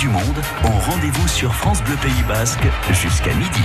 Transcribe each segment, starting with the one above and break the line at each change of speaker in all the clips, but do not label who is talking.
du monde ont rendez-vous sur France Bleu Pays Basque jusqu'à midi.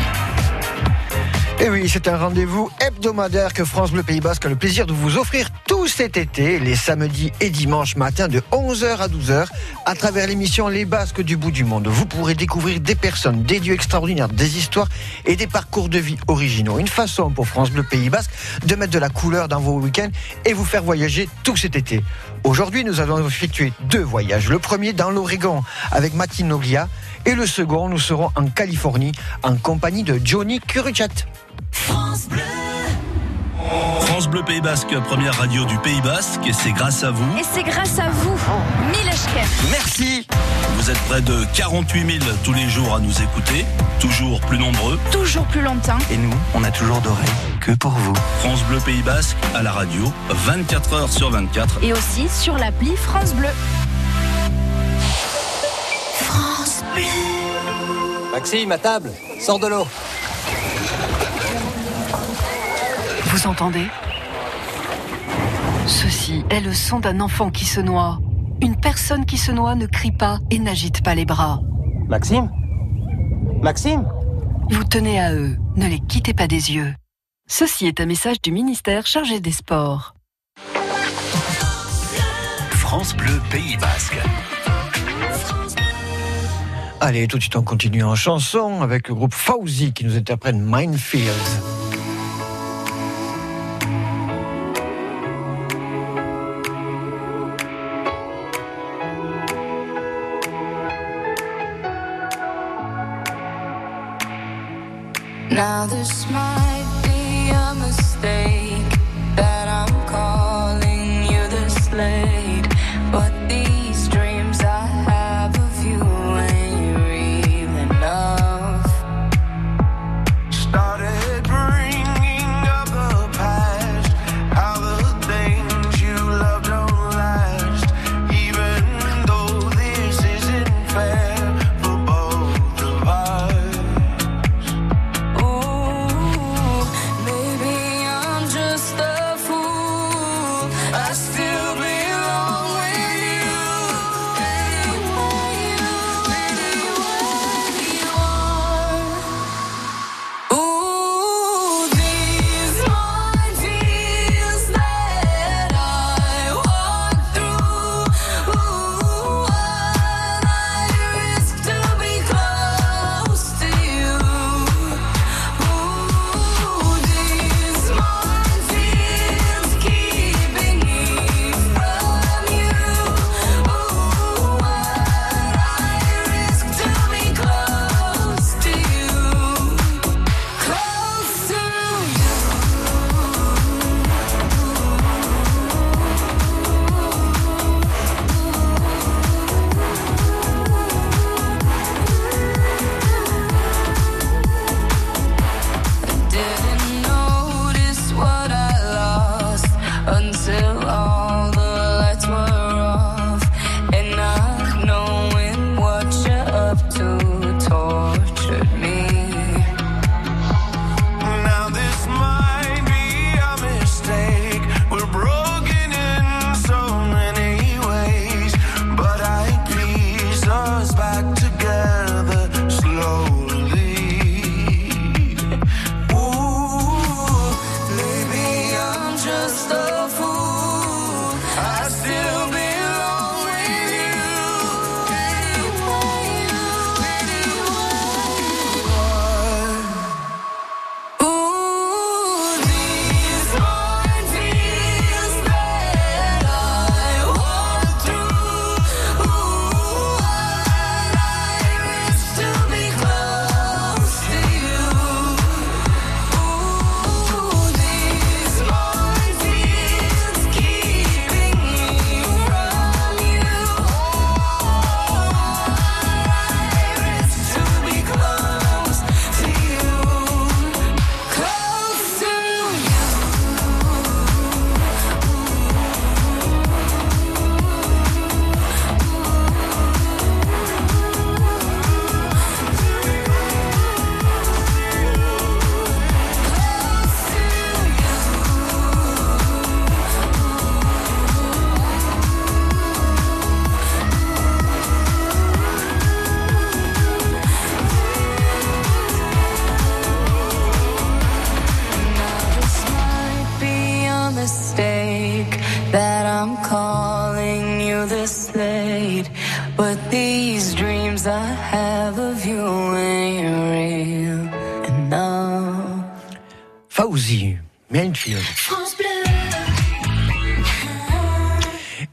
Et oui, c'est un rendez-vous hebdomadaire que France Bleu Pays Basque a le plaisir de vous offrir tout cet été, les samedis et dimanches matin de 11h à 12h, à travers l'émission Les Basques du bout du monde. Vous pourrez découvrir des personnes, des dieux extraordinaires, des histoires et des parcours de vie originaux. Une façon pour France Bleu Pays Basque de mettre de la couleur dans vos week-ends et vous faire voyager tout cet été. Aujourd'hui, nous allons effectuer deux voyages. Le premier dans l'Oregon avec Mathilde Noglia et le second, nous serons en Californie en compagnie de Johnny Curuchat.
France Bleu. France Bleu Pays Basque, première radio du Pays Basque, et c'est grâce à vous.
Et c'est grâce à vous, Mileshker.
Merci. Vous êtes près de 48 000 tous les jours à nous écouter, toujours plus nombreux.
Toujours plus longtemps.
Et nous, on a toujours d'oreilles que pour vous.
France Bleu Pays Basque à la radio, 24 heures sur 24.
Et aussi sur l'appli France Bleu.
France Bleu.
Maxime, à table, sors de l'eau.
Vous entendez? Ceci est le son d'un enfant qui se noie. Une personne qui se noie ne crie pas et n'agite pas les bras.
Maxime? Maxime?
Vous tenez à eux, ne les quittez pas des yeux. Ceci est un message du ministère chargé des Sports.
France Bleu Pays Basque.
Allez, tout de suite on continue en chanson avec le groupe Fauzi qui nous interprète Minefield.
Now
there's smile.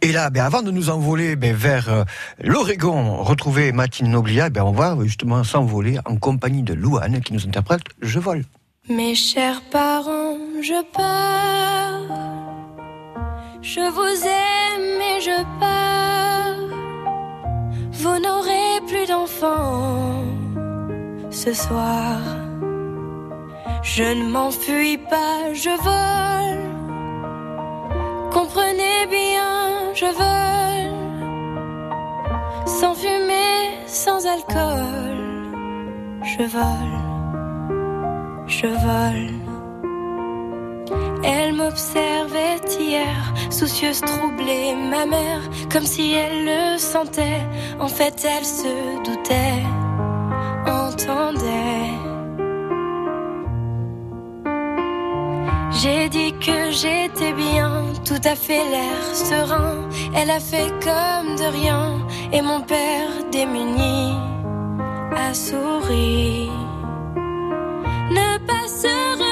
Et là, ben, avant de nous envoler ben, vers euh, l'Oregon, retrouver Matine Noblia, ben, on va justement s'envoler en compagnie de Louane qui nous interprète Je vole.
Mes chers parents, je pars. Je vous aime et je pars. Vous n'aurez plus d'enfants ce soir. Je ne m'enfuis pas, je vole. Comprenez bien, je vole. Sans fumée, sans alcool. Je vole je vole. Elle m'observait hier, soucieuse, troublée, ma mère, comme si elle le sentait. En fait, elle se doutait, entendait. J'ai dit que j'étais bien, tout à fait l'air serein. Elle a fait comme de rien, et mon père démuni a souri ne pas se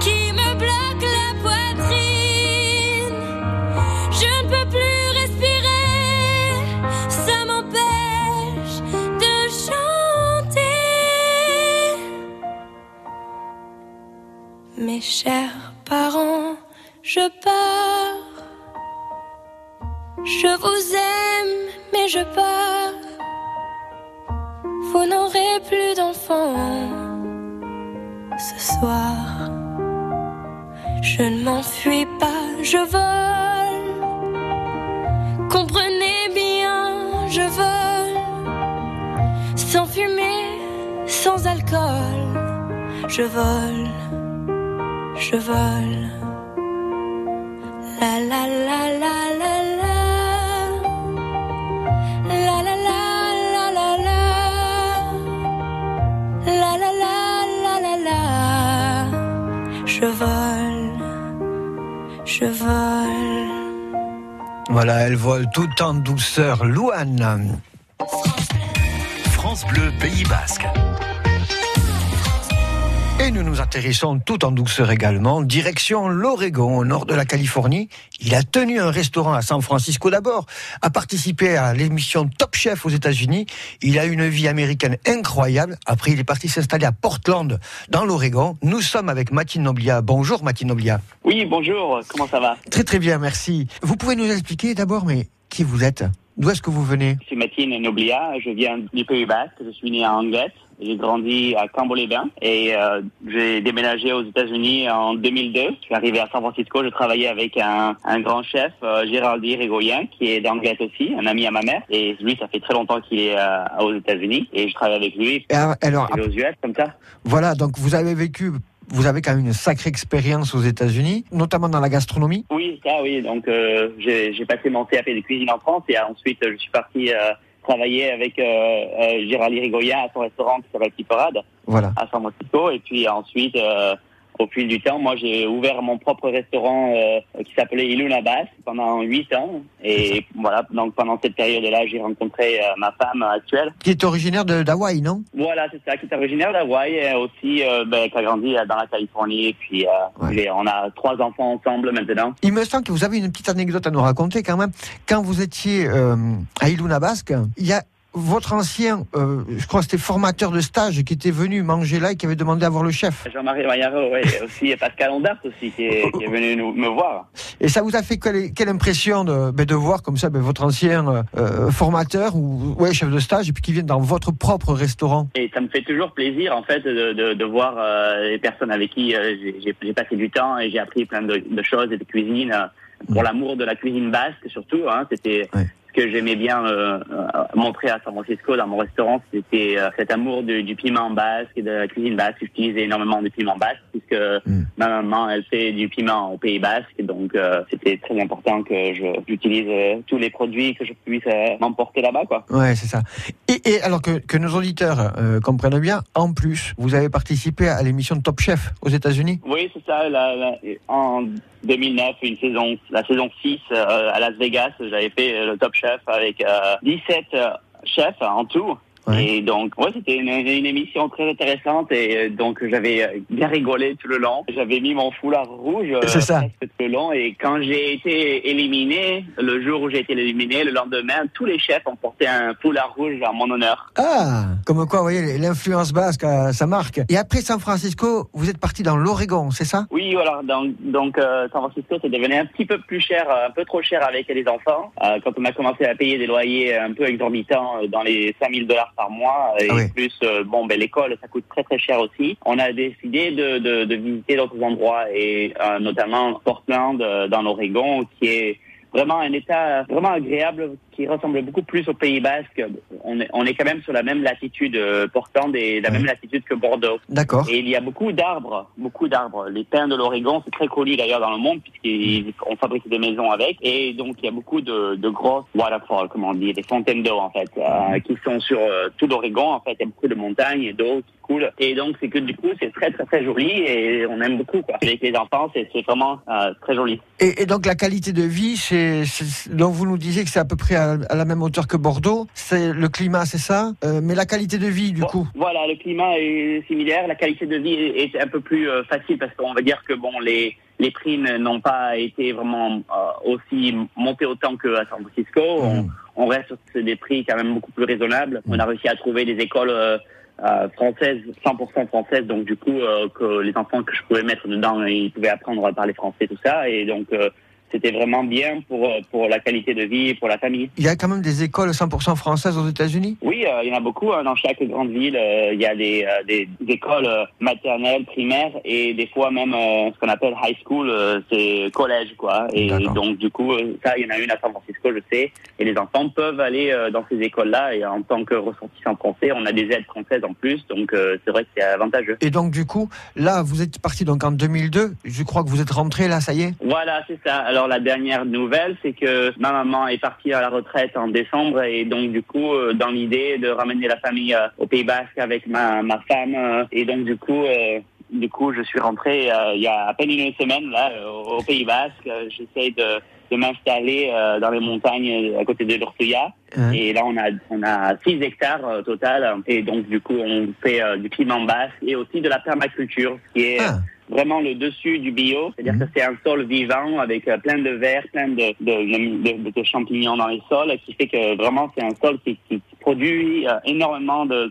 qui me bloque la poitrine. Je ne peux plus respirer, ça m'empêche de chanter. Mes chers parents, je pars. Je vous aime, mais je pars. Vous n'aurez plus d'enfants ce soir. Je ne m'enfuis pas, je vole. Comprenez bien, je vole. Sans fumée, sans alcool, je vole, je vole. La la la la la la. Je vole, je vole.
Voilà, elle vole tout en douceur. Louane.
France Bleu Pays Basque.
Et nous nous atterrissons tout en douceur également, direction l'Oregon, au nord de la Californie. Il a tenu un restaurant à San Francisco d'abord, a participé à l'émission Top Chef aux États-Unis. Il a une vie américaine incroyable. Après, il est parti s'installer à Portland, dans l'Oregon. Nous sommes avec Mathilde Noblia. Bonjour Mathilde Noblia.
Oui, bonjour, comment ça va?
Très très bien, merci. Vous pouvez nous expliquer d'abord, mais qui vous êtes? D'où est-ce que vous venez?
Je suis Mathilde Noblia, je viens du Pays Basque, je suis né à Anglet, j'ai grandi à Cambo-les-Bains et euh, j'ai déménagé aux États-Unis en 2002. Je suis arrivé à San Francisco, je travaillais avec un, un grand chef, euh, Géraldi Régoyen, qui est d'Anglet aussi, un ami à ma mère. Et lui, ça fait très longtemps qu'il est euh, aux États-Unis et je travaille avec lui.
Et alors,
vais aux US comme ça.
voilà, donc vous avez vécu, vous avez quand même une sacrée expérience aux États-Unis, notamment dans la gastronomie.
Oui, ça, oui. Donc, euh, j'ai passé mon CAP de cuisine en France et ensuite, euh, je suis parti euh, travailler avec euh, euh, Gérald Rigoyen à son restaurant qui s'appelle Piperade
Voilà.
à San Francisco. Et puis ensuite, euh, au fil du temps, moi j'ai ouvert mon propre restaurant euh, qui s'appelait Iluna Bass pendant huit ans. Et voilà, donc pendant cette période-là, j'ai rencontré euh, ma femme actuelle.
Qui est originaire d'Hawaï, non?
Voilà, c'est ça, qui est originaire d'Hawaï et aussi euh, ben, qui a grandi euh, dans la Californie. Et puis
Ouais.
on a trois enfants ensemble maintenant.
Il me semble que vous avez une petite anecdote à nous raconter quand même. Quand vous étiez à Iluna Basque, il y a votre ancien, euh, je crois que c'était formateur de stage qui était venu manger là et qui avait demandé à voir le chef.
Jean-Marie Maillaro, oui, et aussi Pascal Ondart aussi qui est, qui est venu nous, me voir.
Et ça vous a fait quelle, quelle impression de, ben, de voir comme ça ben, votre ancien euh, formateur ou ouais, chef de stage et puis qui vient dans votre propre restaurant?
Et ça me fait toujours plaisir en fait de, de, de voir euh, les personnes avec qui euh, j'ai- passé du temps et j'ai appris plein de, choses et de cuisine euh, pour l'amour de la cuisine basque surtout. Hein, C'était. Que j'aimais bien euh, euh, montrer à San Francisco dans mon restaurant, c'était euh, cet amour du, du piment basque et de la cuisine basque. J'utilisais énormément de piment basque puisque
Mm.
ma maman elle fait du piment au Pays Basque, donc euh, c'était très important que je- j'utilise tous les produits que je puisse m'emporter là-bas quoi.
Ouais, c'est ça. Et, alors que, que nos auditeurs euh, comprennent bien, en plus, vous avez participé à l'émission Top Chef aux États-Unis.
Oui, c'est ça. la- la- en 2009, une saison, la saison 6 euh, à Las Vegas, j'avais fait euh, le Top Chef avec euh, 17 euh, chefs en tout.
Ouais.
Et donc, ouais, c'était une, une émission très intéressante et euh, donc j'avais euh, bien rigolé tout le long. J'avais mis mon foulard rouge euh,
C'est ça.
tout le long et quand j'ai été éliminé, le jour où j'ai été éliminé, le lendemain, tous les chefs ont porté un foulard rouge en mon honneur.
Ah, comme quoi, vous voyez, l'influence basque, ça marque. Et après San Francisco, vous êtes parti dans l'Oregon, c'est ça?
Oui, voilà. Donc, donc euh, San Francisco, c'est devenu un petit peu plus cher, un peu trop cher avec les enfants. Euh, quand on a commencé à payer des loyers un peu exorbitants dans les 5000 dollars par mois, et
Ah oui.
plus, euh, bon, ben l'école, ça coûte très très cher aussi. On a décidé de, de, de visiter d'autres endroits et euh, notamment Portland euh, dans l'Oregon, qui est vraiment un état vraiment agréable qui ressemble beaucoup plus au Pays Basque. On est, on est quand même sur la même latitude euh, Portland et la
Ouais.
même latitude que Bordeaux.
D'accord.
Et il y a beaucoup d'arbres, beaucoup d'arbres. Les pins de l'Oregon, c'est très connu d'ailleurs dans le monde puisqu'on fabrique des maisons avec. Et donc il y a beaucoup de, de grosses waterfalls, comme on dit, des fontaines d'eau en fait, euh, qui sont sur euh, tout l'Oregon. En fait, il y a beaucoup de montagnes et d'eau qui coule. Et donc c'est que du coup c'est très très très joli et on aime beaucoup quoi. Avec les enfants, c'est vraiment euh, très joli.
Et, et donc la qualité de vie, c'est, c'est- donc vous nous disiez que c'est à peu près à, à la même hauteur que Bordeaux. C'est le climat, c'est ça. Euh, mais la qualité de vie, du
Bon,
coup.
Voilà, le climat est similaire, la qualité de vie est est un peu plus euh, facile parce qu'on va dire que bon les les prix n- n'ont pas été vraiment euh, aussi montés autant qu'à San Francisco. On,
Mhm.
on reste sur des prix quand même beaucoup plus raisonnables. On a réussi à trouver des écoles euh, françaises, 100% françaises, donc du coup euh, que les enfants que je pouvais mettre dedans, ils pouvaient apprendre à parler français, tout ça, et donc euh, c'était vraiment bien pour euh, pour la qualité de vie et pour la famille.
Il y a quand même des écoles 100% françaises aux États-Unis?
Oui, euh, il y en a beaucoup. hein. dans chaque grande ville, euh, il y a des, euh, des, des écoles maternelles, primaires et des fois même ce qu'on appelle high school, c'est collège, quoi. Et donc, du coup, ça, il y en a une à San Francisco, je sais. Et les enfants peuvent aller dans ces écoles-là. Et en tant que ressortissants français, on a des aides françaises en plus. Donc, c'est vrai que c'est avantageux.
Et donc du coup, là, vous êtes parti donc en 2002. Je crois que vous êtes rentré là, ça y est?
Voilà, c'est ça. Alors la dernière nouvelle, c'est que ma maman est partie à la retraite en décembre et donc du coup, euh, dans l'idée de ramener la famille euh, au Pays Basque avec ma, ma femme euh, et donc du coup, du coup, je suis rentré euh, il y a à peine une semaine là au, au Pays Basque. J'essaie de, de m'installer euh, dans les montagnes à côté de l'Ortuya.
Hein.
Et là, on a on a 6 hectares euh, total et donc du coup, on fait du piment basque et aussi de la permaculture, ce qui est
Ah.
Vraiment le dessus du bio, c'est-à-dire
Mhm.
que c'est un sol vivant avec euh, plein de vers, plein de, de, de- de champignons dans les sols, qui fait que vraiment c'est un sol qui, qui produit euh, énormément de,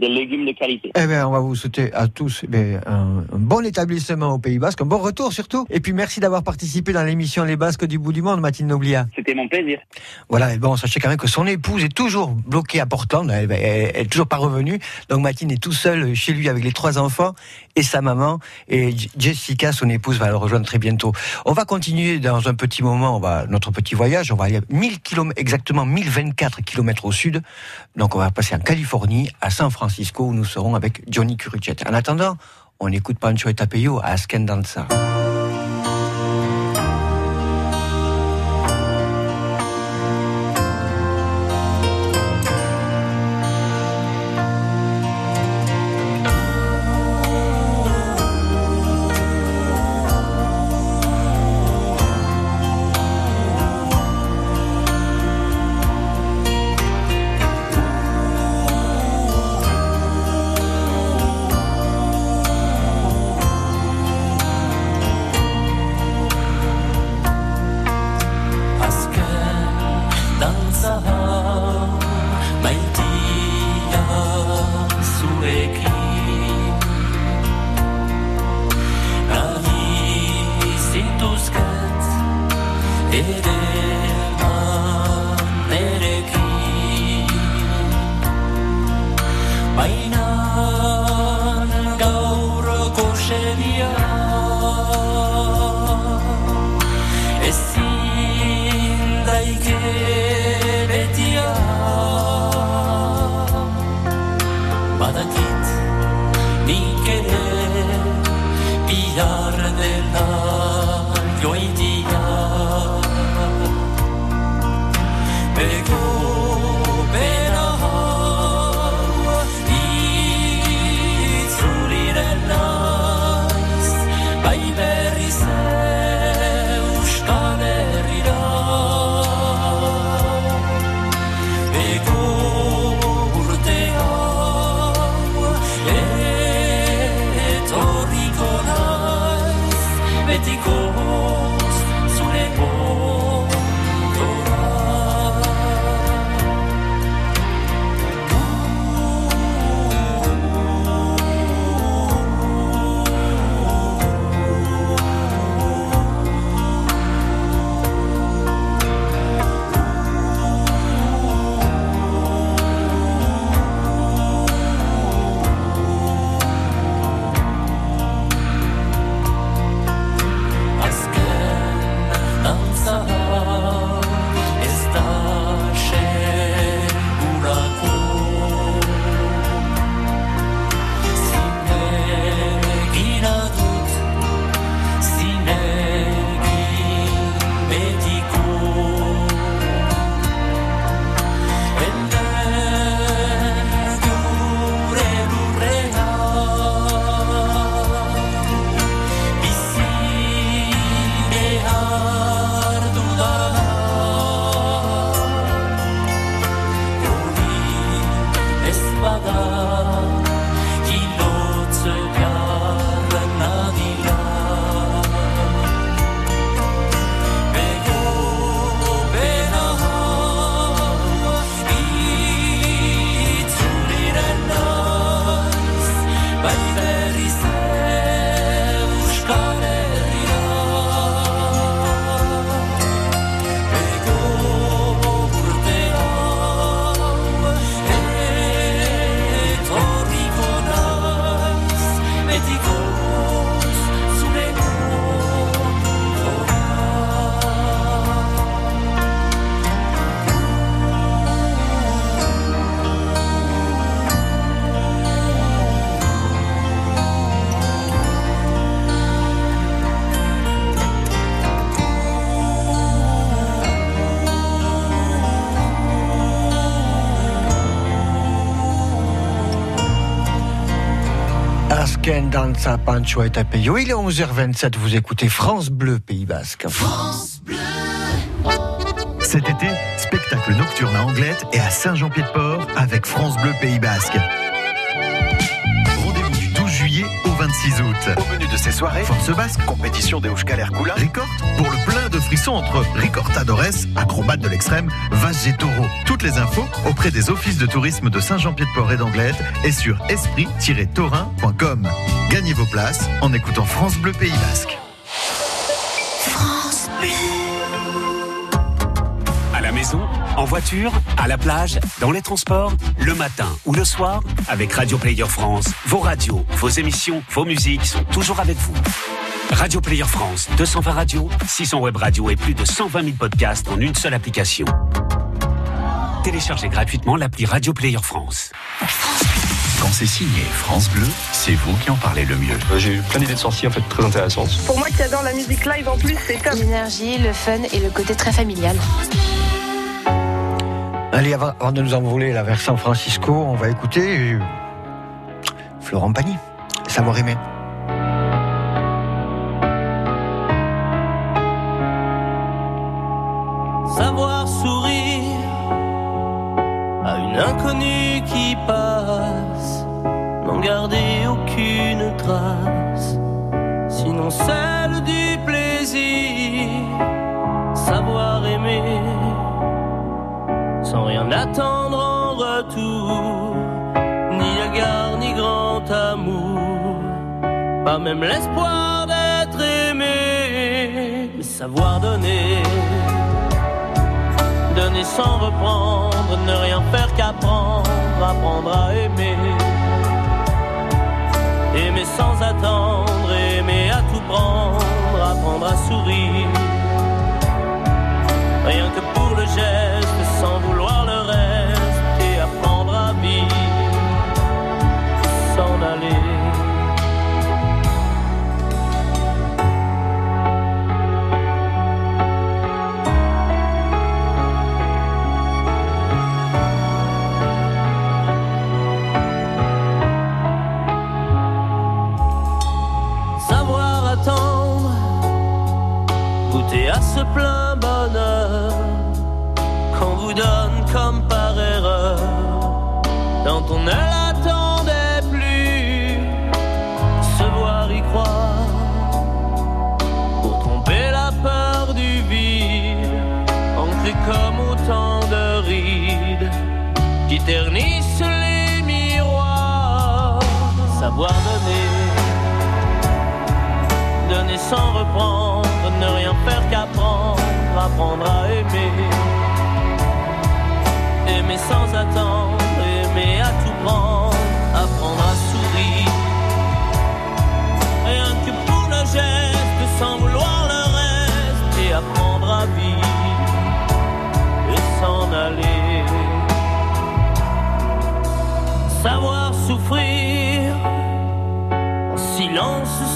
légumes de qualité.
Eh bien, on va vous souhaiter à tous eh bien, un, un bon établissement au Pays Basque, un bon retour surtout. Et puis merci d'avoir participé dans l'émission Les Basques du bout du monde, Mathilde Noblia.
C'était mon plaisir.
Voilà, et bon, sachez quand même que son épouse est toujours bloquée à Portland, elle, elle- elle est toujours pas revenue. Donc Mathilde est tout seul chez lui avec les trois enfants et sa maman. Et Jessica, son épouse, va le rejoindre très bientôt. On va continuer dans un petit moment, notre petit voyage. On va aller 1000 km, exactement 1024 km au sud. Donc on va passer en Californie, à San Francisco, où nous serons avec Johnny Curuchet. En attendant, on écoute Pancho et Tapeo à Askendanza. Ken Danza Pancho et Tapeyo. Il est 11h27, vous écoutez France Bleu Pays Basque.
Cet été, spectacle nocturne à Anglette et à Saint-Jean-Pied-de-Port avec France Bleu Pays Basque. Au menu de ces soirées, force basque, compétition des Ouchkal Koula, Ricorte, pour le plein de frissons entre Ricortadores, acrobate de l'extrême, Vache et Toutes les infos auprès des offices de tourisme de Saint-Jean-Pied-de-Port et d'Anglette et sur esprit-taurin.com. Gagnez vos places en écoutant France Bleu Pays Basque.
France Bleu. La maison, en voiture, à la plage, dans les transports, le matin ou le soir, avec Radio Player France, vos radios, vos émissions, vos musiques sont toujours avec vous. Radio Player France, 220 radios, 600 web radios et plus de 120 000 podcasts en une seule application. Téléchargez gratuitement l'appli Radio Player France.
Quand c'est signé France Bleu, c'est vous qui en parlez le mieux.
J'ai eu plein d'idées de sorties en fait très intéressantes.
Pour moi qui adore la musique live en plus, c'est top.
L'énergie, le fun et le côté très familial.
Allez, avant, de nous envoler la vers San Francisco, on va écouter euh, Florent Pagny, Savoir aimer.
Savoir sourire à une inconnue qui passe, n'en garder aucune trace, sinon celle attendre en retour, ni égard ni grand amour, pas même l'espoir d'être aimé, mais savoir donner donner sans reprendre, ne rien faire qu'apprendre, apprendre à aimer. Aimer sans attendre, aimer à tout prendre, apprendre à sourire. Rien que pour le geste, on ne l'attendait plus, se voir y croire, pour tromper la peur du vide, ancré comme autant de rides qui ternissent les miroirs, savoir donner donner sans reprendre, ne rien faire qu'apprendre, apprendre à aimer. Aimer sans attendre,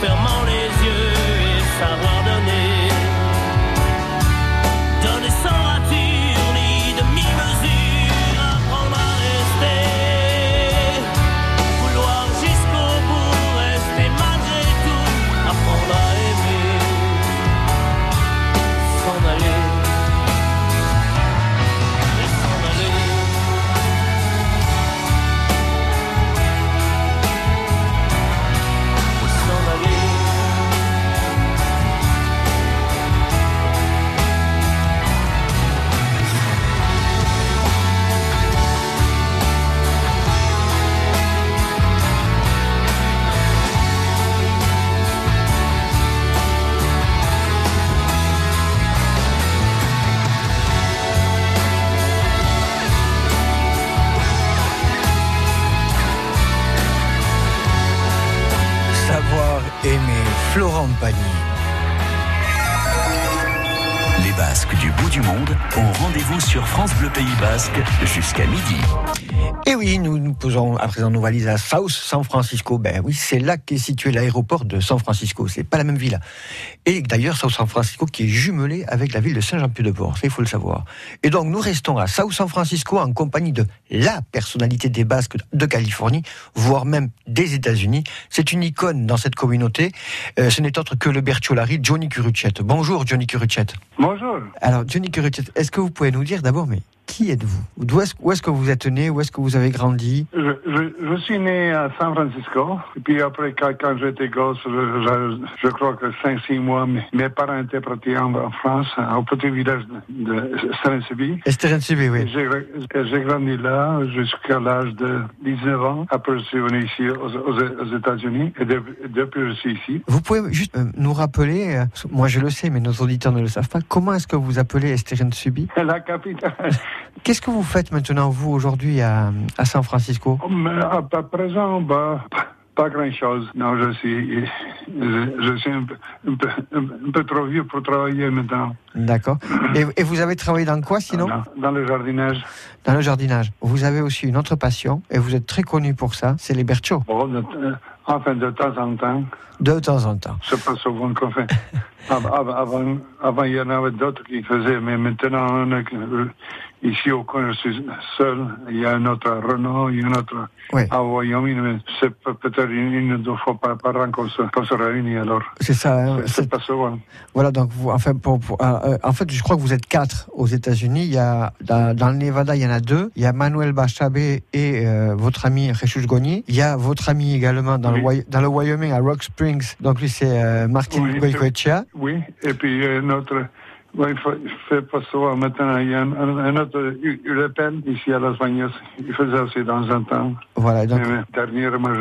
fermant les yeux et savoir
Florent
du monde ont rendez-vous sur France Bleu Pays Basque jusqu'à midi.
Et oui, nous nous posons à présent nos valises à South San Francisco. Ben oui, c'est là qu'est situé l'aéroport de San Francisco. C'est pas la même ville. Et d'ailleurs, South San Francisco qui est jumelé avec la ville de Saint-Jean-Pied-de-Port. Ça, il faut le savoir. Et donc, nous restons à South San Francisco en compagnie de la personnalité des Basques de Californie, voire même des États-Unis. C'est une icône dans cette communauté. Euh, ce n'est autre que le Bertiolari, Johnny Curuchet. Bonjour, Johnny Curuchet.
Bonjour.
Alors, Johnny Est-ce que vous pouvez nous dire d'abord, mais qui êtes-vous? D'où est-ce, Où est-ce que vous êtes né? Où est-ce que vous avez grandi?
Je, je, je suis né à San Francisco. Et puis après, quand, quand j'étais gosse, je, crois que 5-6 mois, mes, mes parents étaient partis en, en France, au petit village de, de Saint-Cybi.
Estérén-Sibé, oui.
J'ai, j'ai grandi là jusqu'à l'âge de 19 ans. Après, je suis venu ici aux, aux- aux États-Unis. Et depuis, depuis, je suis ici.
Vous pouvez juste euh, nous rappeler, euh, moi je le sais, mais nos auditeurs ne le savent pas, comment est-ce que vous appelez Estérén Subi
La capitale.
Qu'est-ce que vous faites maintenant, vous, aujourd'hui, à, à San Francisco?
Mais à, à présent, bah, pas grand-chose. Non, je suis, je, je suis un peu, un, peu, un peu trop vieux pour travailler maintenant.
D'accord. Et, et vous avez travaillé dans quoi, sinon?
Dans, dans le jardinage.
Dans le jardinage. Vous avez aussi une autre passion, et vous êtes très connu pour ça, c'est les.
Bon, de- euh, enfin, de temps en temps.
De temps en temps.
C'est pas souvent qu'on fait. Av- av- Avant, avant, il y en avait d'autres qui faisaient, mais maintenant, on a euh, ici au coin, je suis seul. Il y a un autre à Renault, il y a un autre
Oui.
à Wyoming, mais c'est pe- peut-être une, ou deux fois par, par an qu'on se, se réunit alors.
C'est ça. hein,
C'est- pas souvent.
Voilà, donc vous, enfin, pour, pour- euh, euh, en fait, je crois que vous êtes quatre aux États-Unis. Il y a dans, dans le Nevada, il y en a deux. Il y a Manuel Bachabé et euh, votre ami Jesus Gognier. Il y a votre ami également dans, le, Wy- dans le Wyoming à Rock Springs. Donc lui, c'est euh, Martin
Oui. Oui, et puis euh, notre Il, faut, il fait pas souvent maintenant. Il y a un, un, autre, U- U- Le Pen, ici à Las Vegas. Il faisait aussi dans un temps.
Voilà, donc-
Mais, mais dernièrement, je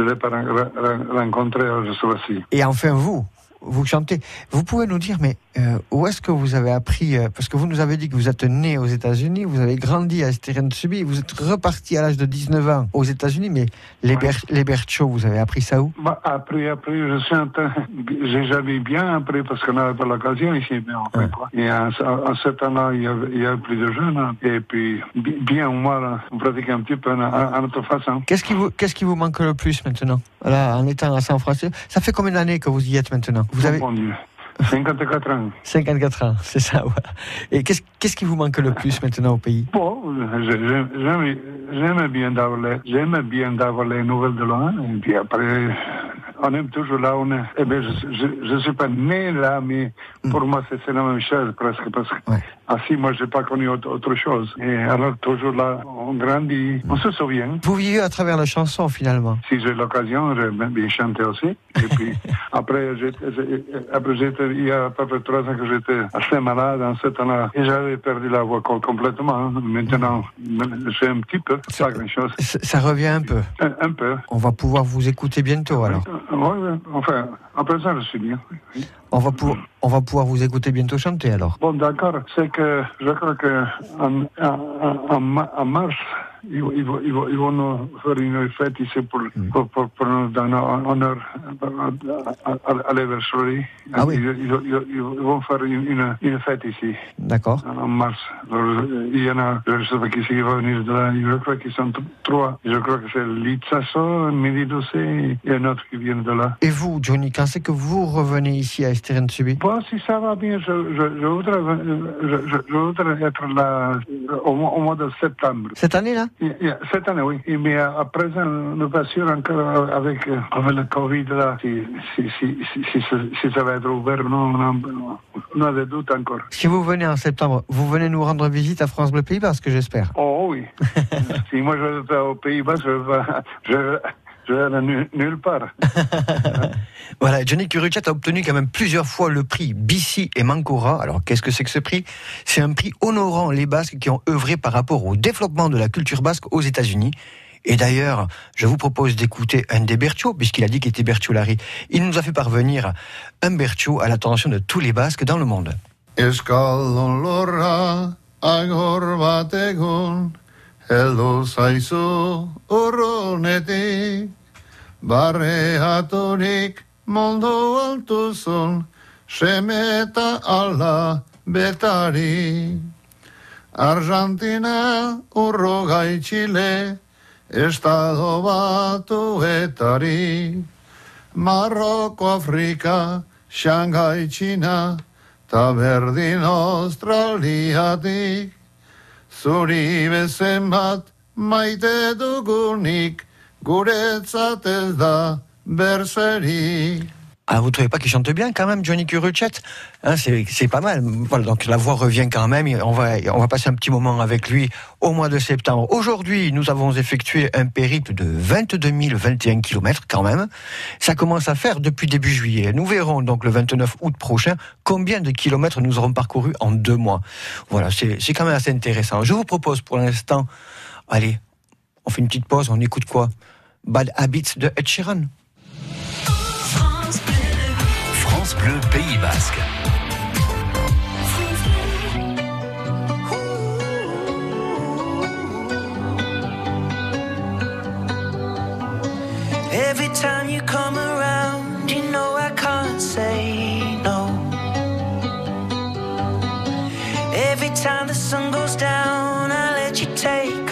ne l'ai pas ren- ren- rencontré, je sais pas si.
Et enfin, vous, vous chantez. Vous pouvez nous dire, mais euh, où est-ce que vous avez appris euh, Parce que vous nous avez dit que vous êtes né aux États-Unis, vous avez grandi à Subi, vous êtes reparti à l'âge de 19 ans aux États-Unis, mais les, ber- les vous avez appris ça où?
Bah, après, après, je en train, j'ai jamais bien appris parce qu'on n'avait pas l'occasion ici, mais on fait quoi? Et en, en ce temps-là, il y avait, il y avait plus de jeunes, hein. et puis, bi- bien ou mal, hein, on pratique un petit peu en, en, en notre façon.
Qu'est-ce qui, vous, qu'est-ce qui vous manque le plus maintenant? Là, en étant à San Francisco, ça fait combien d'années que vous y êtes maintenant? Vous avez
Bon Dieu. 54 ans.
54 ans, c'est ça. Et qu'est-ce, qu'est-ce qui vous manque le plus maintenant au pays?
Bon, j'aime bien d'avoir les, j'aime bien d'avoir les nouvelles de loin, et puis après, on aime toujours là où on est. Eh bien, je ne suis pas né là, mais pour moi, c'est c'est la même chose presque, parce que ainsi, moi, j'ai pas connu autre, chose. Et alors, toujours là, on grandit, on se souvient.
Vous vivez à travers la chanson finalement.
Si j'ai l'occasion, j'aime bien chanter aussi. Et puis, après, j'ai- après il y a à peu près trois ans que j'étais assez malade en ce temps-là. Et j'avais perdu la voix co- complètement. Maintenant, c'est un petit peu, pas grand-chose.
Ça, ça revient un peu.
Un, un peu.
On va pouvoir vous écouter bientôt alors.
Oui, oui. Enfin, à présent, je suis bien.
On va, pour- on va pouvoir vous écouter bientôt chanter alors.
Bon, d'accord. C'est que je crois que en, en, en, en mars, ici pour, pour, pour, pour nous donner honneur à.
Ah oui.
Ils, vont faire une, fête ici.
D'accord.
En mars. Alors, il y en a, je ne sais pas qui c'est qui va venir de là. Je crois qu'ils sont trois. Je crois que c'est Litsasso, Midi Dossé et un autre qui vient de là.
Et vous, Johnny, quand c'est que vous revenez ici à Esteren Subi?
Bon, si ça va bien, je, je, je, voudrais, je, je- je voudrais être là euh, au, mois- au mois de septembre.
Cette année-là?
Cette année, oui. Et Mais à, à présent, nous pas sûr encore avec, euh, avec le Covid, là, si, si, si, si, ça- va être ouvert ou non. On a, on des doutes encore.
Si vous venez en septembre, vous venez nous rendre visite à France Bleu Pays Basque, j'espère.
Oh oui. si moi je vais au vais, je, je vais aller nulle, nulle part.
Voilà, Johnny Curuchet a obtenu quand même plusieurs fois le prix Bissi et Mancora. Alors, qu'est-ce que c'est que ce prix? C'est un prix honorant les Basques qui ont œuvré par rapport au développement de la culture basque aux États-Unis. Et d'ailleurs, je vous propose d'écouter un des Berthiauds, puisqu'il a dit qu'il était Berthiolari. Il nous a fait parvenir un Berthiaud à l'attention de tous les Basques dans le monde.
Eskaldon lorra agor Heldu zaizu urrunetik Barreaturik mundu altuzun Seme eta ala betari. Argentina urrogai Chile Estado batuetari Marroko, Afrika, Shanghai, China, ta berdin Australiatik, zuri bezen bat maite dugunik, guretzat ez.
Ah, vous trouvez pas qu'il chante bien quand même, Johnny Curuchet hein, C'est pas mal. Voilà, donc la voix revient quand même. On va, passer un petit moment avec lui au mois de septembre. Aujourd'hui, nous avons effectué un périple de 22 021 km quand même. Ça commence à faire depuis début juillet. Nous verrons donc le 29 août prochain combien de kilomètres nous aurons parcouru en deux mois. Voilà, c'est quand même assez intéressant. Je vous propose pour l'instant, allez, on fait une petite pause, on écoute quoi? Bad Habits de Ed Sheeran.
France Bleu Pays Basque.
Every time you come around, you know I can't say no. Every time the sun goes down, I let you take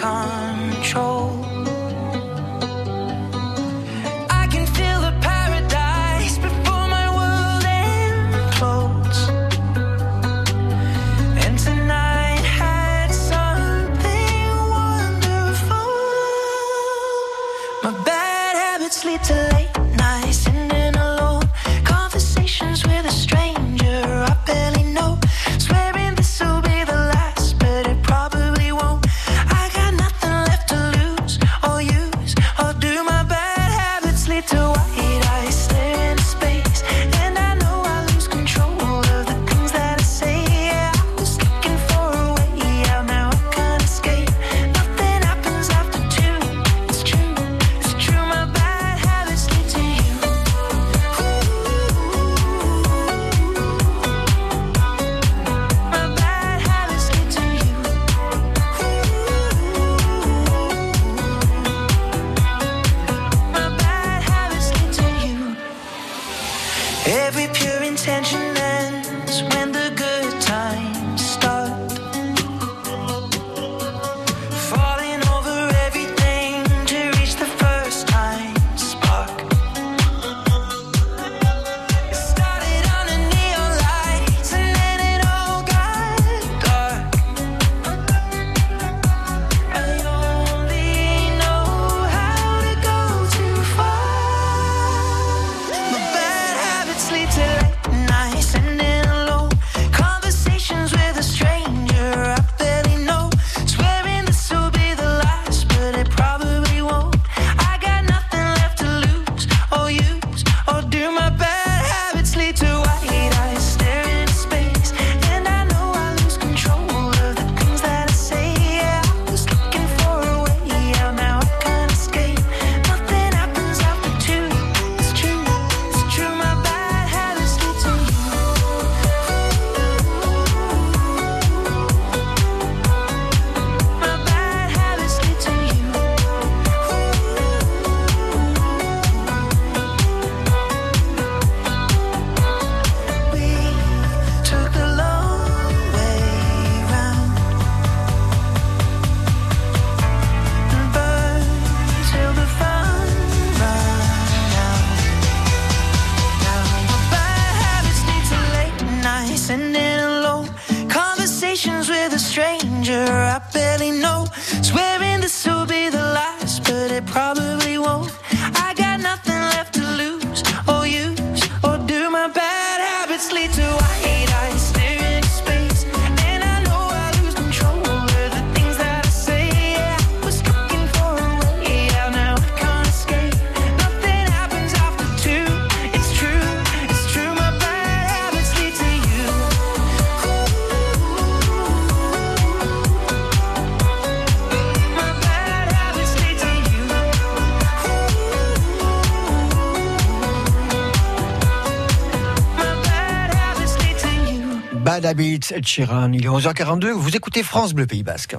Bad Habits,
Ed Sheeran. Il est 11h42, vous écoutez France Bleu Pays Basque.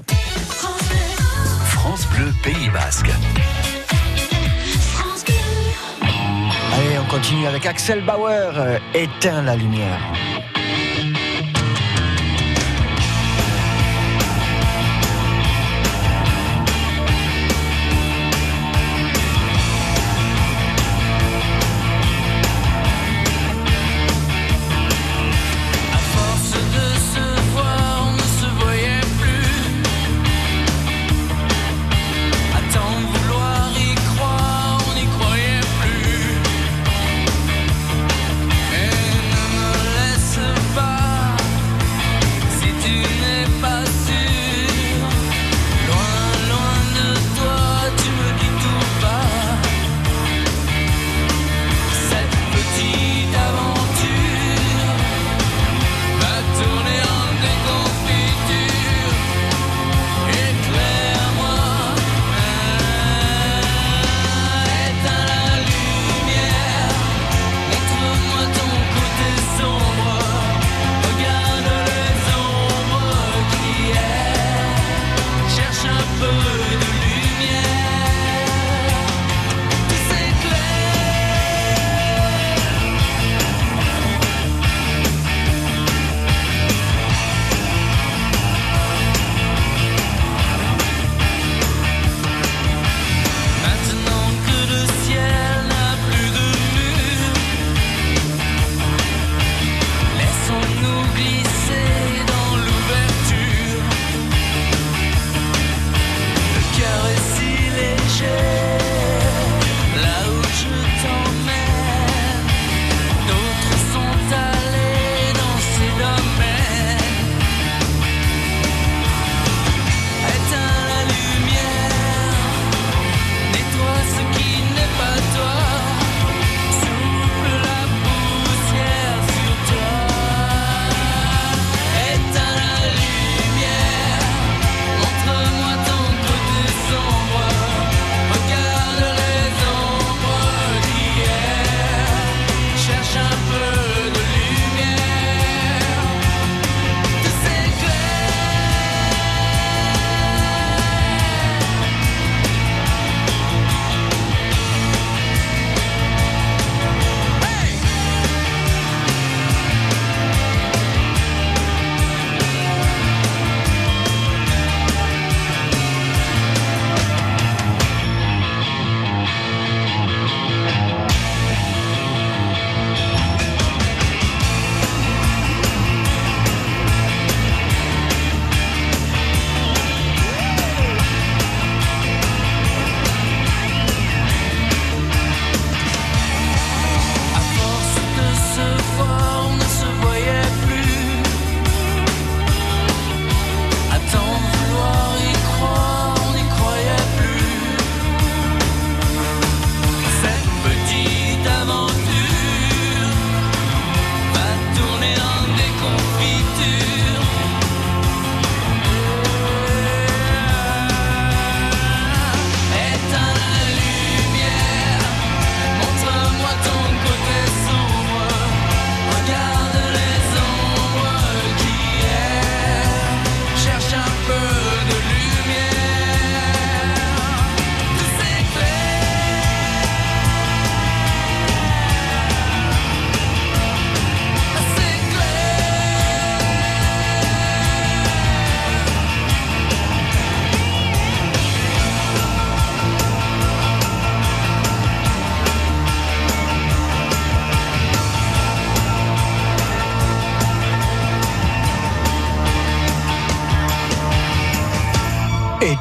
France Bleu Pays Basque.
Allez, on continue avec Axel Bauer. Euh, Éteins la lumière.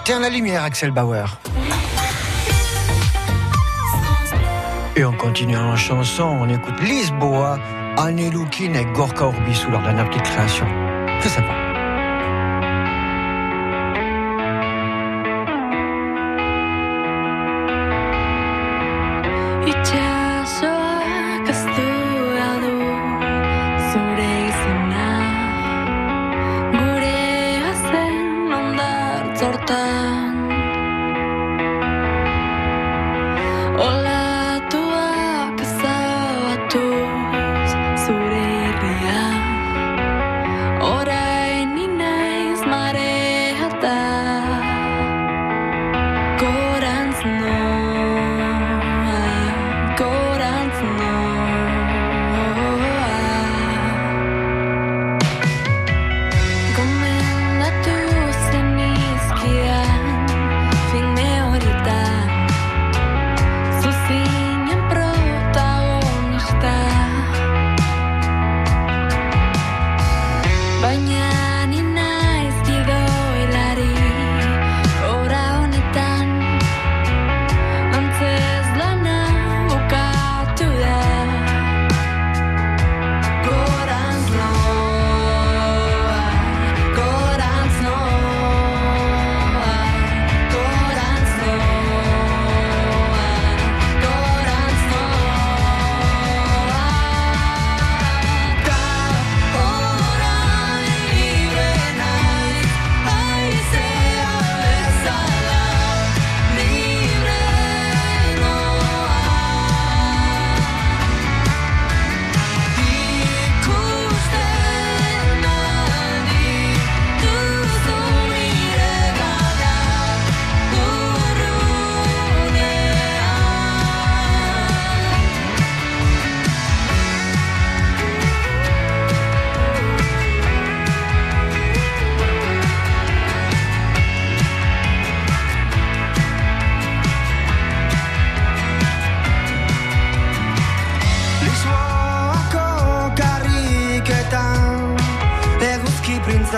Éteins la lumière,
Axel Bauer. Et on continue en chanson, on écoute Lisboa, Anne Loukine et Gorka Urbisu lors de la petite création. Très sympa.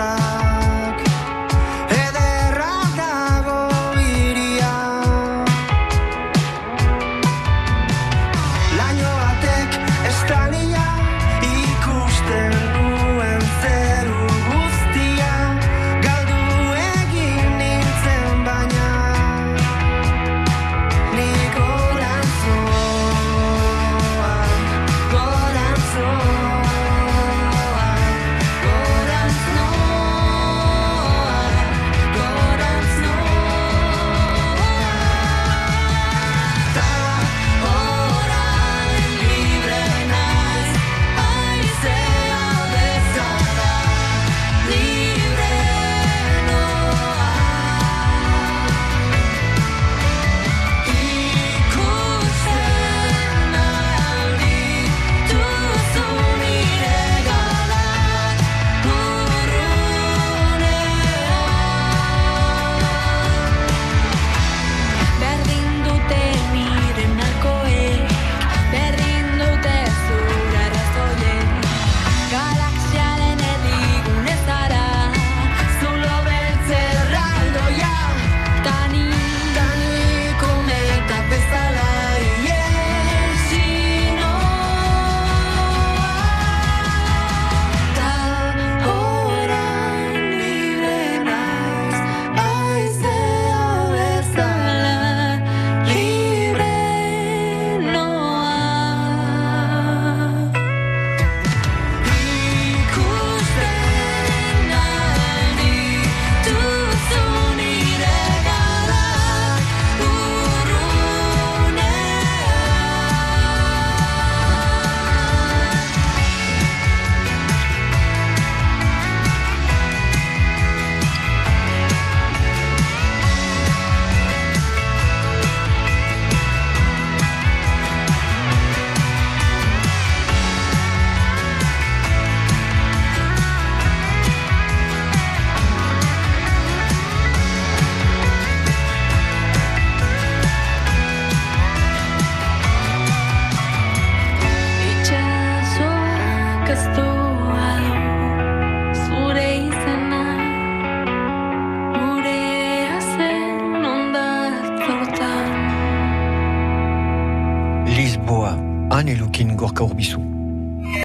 estar.